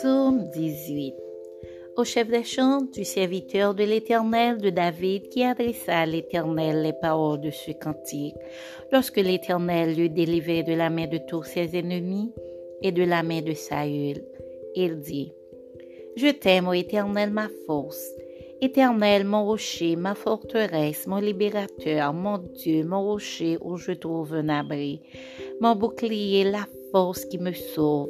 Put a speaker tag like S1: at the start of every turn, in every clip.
S1: Psaume 18 Au chef des chants du serviteur de l'Éternel de David qui adressa à l'Éternel les paroles de ce cantique, lorsque l'Éternel l'eut délivré de la main de tous ses ennemis et de la main de Saül, il dit Je t'aime, ô Éternel, ma force. Éternel, mon rocher, ma forteresse, mon libérateur, mon Dieu, mon rocher où je trouve un abri, mon bouclier, la force qui me sauve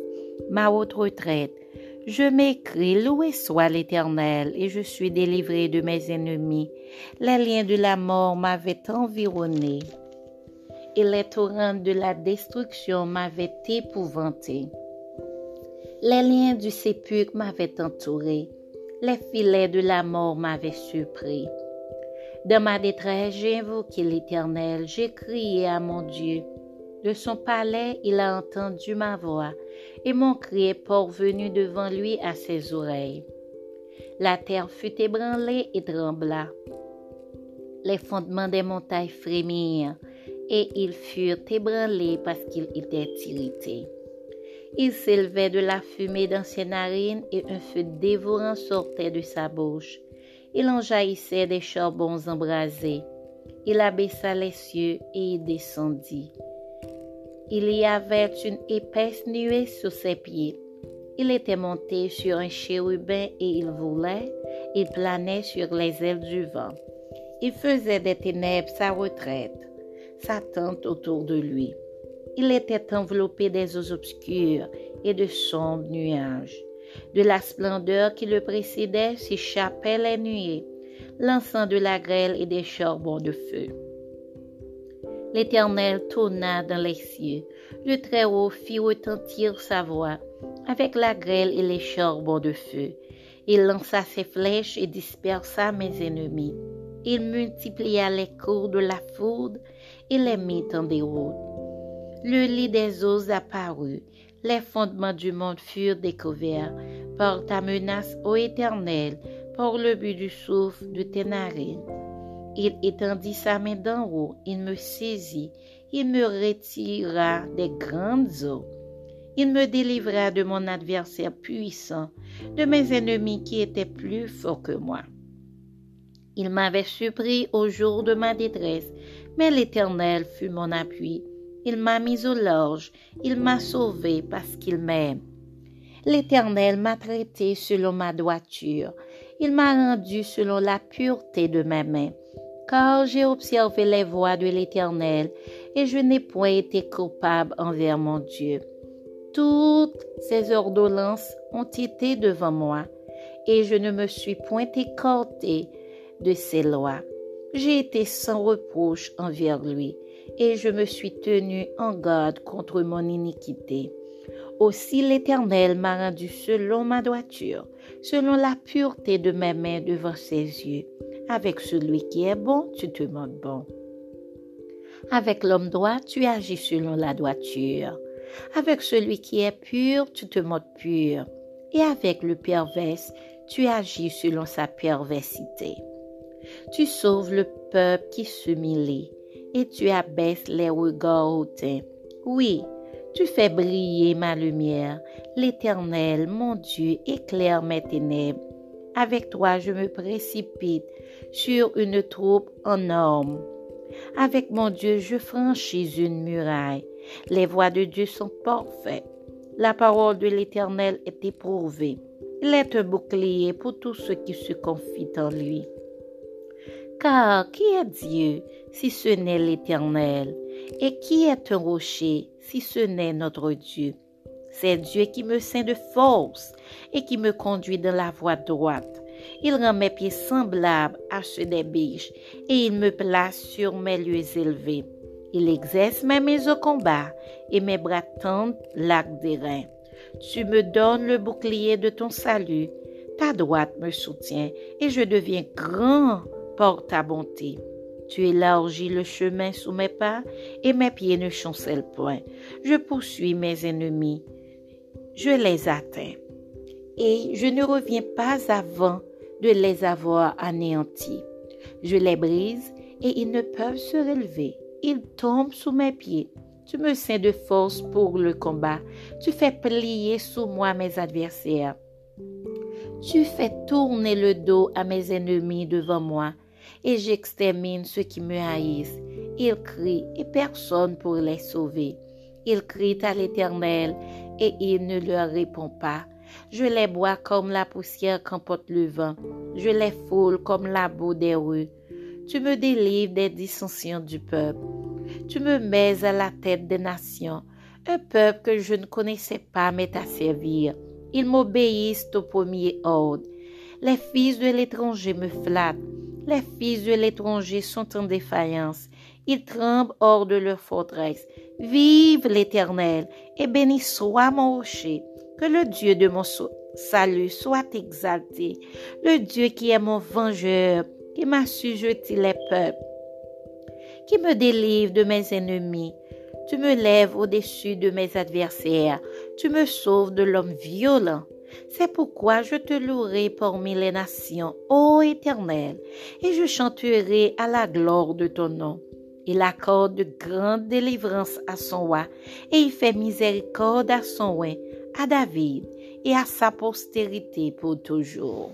S1: ma haute retraite. Je m'écris, loué soit l'Éternel, et je suis délivré de mes ennemis. Les liens de la mort m'avaient environné, et les torrents de la destruction m'avaient épouvanté. Les liens du sépulcre m'avaient entouré, les filets de la mort m'avaient surpris. Dans ma détresse, j'ai invoqué l'Éternel, j'ai crié à mon Dieu. De son palais, il a entendu ma voix, et mon cri est parvenu devant lui à ses oreilles. La terre fut ébranlée et trembla. Les fondements des montagnes frémirent, et ils furent ébranlés parce qu'ils étaient irrités. Il s'élevait de la fumée dans ses narines et un feu dévorant sortait de sa bouche. Il en jaillissait des charbons embrasés. Il abaissa les cieux et il descendit. Il y avait une épaisse nuée sur ses pieds. Il était monté sur un chérubin et il volait, il planait sur les ailes du vent. Il faisait des ténèbres sa retraite, sa tente autour de lui. Il était enveloppé des eaux obscures et de sombres nuages. De la splendeur qui le précédait s'échappaient les nuées, lançant de la grêle et des charbons de feu. L'Éternel tourna dans les cieux. Le Très-Haut fit retentir sa voix avec la grêle et les charbons de feu. Il lança ses flèches et dispersa mes ennemis. Il multiplia les cours de la foudre et les mit en déroute. Le lit des eaux apparut. Les fondements du monde furent découverts par ta menace, ô Éternel, par le but du souffle de tes. Il étendit sa main d'en haut, il me saisit, il me retira des grandes eaux. Il me délivra de mon adversaire puissant, de mes ennemis qui étaient plus forts que moi. Il m'avait surpris au jour de ma détresse, mais l'Éternel fut mon appui. Il m'a mis au large, il m'a sauvé parce qu'il m'aime. L'Éternel m'a traité selon ma droiture, il m'a rendu selon la pureté de mes mains car j'ai observé les voies de l'Éternel, et je n'ai point été coupable envers mon Dieu. Toutes ses ordonnances ont été devant moi, et je ne me suis point écarté de ses lois. J'ai été sans reproche envers lui, et je me suis tenu en garde contre mon iniquité. Aussi l'Éternel m'a rendu selon ma droiture, selon la pureté de mes mains devant ses yeux. Avec celui qui est bon, tu te montres bon. Avec l'homme droit, tu agis selon la droiture. Avec celui qui est pur, tu te montres pur. Et avec le pervers, tu agis selon sa perversité. Tu sauves le peuple qui s'humilie et tu abaisses les regards hautains. Oui, tu fais briller ma lumière. L'Éternel, mon Dieu, éclaire mes ténèbres. Avec toi, je me précipite sur une troupe en hommes. Avec mon Dieu, je franchis une muraille. Les voies de Dieu sont parfaites. La parole de l'Éternel est éprouvée. Il est un bouclier pour tous ceux qui se confient en lui. Car qui est Dieu si ce n'est l'Éternel? Et qui est un rocher si ce n'est notre Dieu? C'est Dieu qui me ceint de force et qui me conduit dans la voie droite. Il rend mes pieds semblables à ceux des biches et il me place sur mes lieux élevés. Il exerce mes mains au combat et mes bras tendent l'arc des reins. Tu me donnes le bouclier de ton salut. Ta droite me soutient et je deviens grand par ta bonté. Tu élargis le chemin sous mes pas et mes pieds ne chancellent point. Je poursuis mes ennemis je les atteins. Et je ne reviens pas avant de les avoir anéantis. Je les brise et ils ne peuvent se relever. Ils tombent sous mes pieds. Tu me sais de force pour le combat. Tu fais plier sous moi mes adversaires. Tu fais tourner le dos à mes ennemis devant moi, et j'extermine ceux qui me haïssent. Ils crient, et personne pour les sauver. Ils crient à l'Éternel, et il ne leur répond pas. Je les bois comme la poussière qu'emporte le vent. Je les foule comme la boue des rues. Tu me délivres des dissensions du peuple. Tu me mets à la tête des nations. Un peuple que je ne connaissais pas m'est à servir. Ils m'obéissent au premier ordre. Les fils de l'étranger me flattent. Les fils de l'étranger sont en défaillance. Ils tremblent hors de leur forteresse. Vive l'Éternel et béni soit mon rocher. Que le Dieu de mon salut soit exalté. Le Dieu qui est mon vengeur, qui m'a les peuples, qui me délivre de mes ennemis. Tu me lèves au-dessus de mes adversaires. Tu me sauves de l'homme violent. C'est pourquoi je te louerai parmi les nations, ô Éternel, et je chanterai à la gloire de ton nom. Il accorde de grandes délivrances à son roi, et il fait miséricorde à son roi, à David, et à sa postérité pour toujours.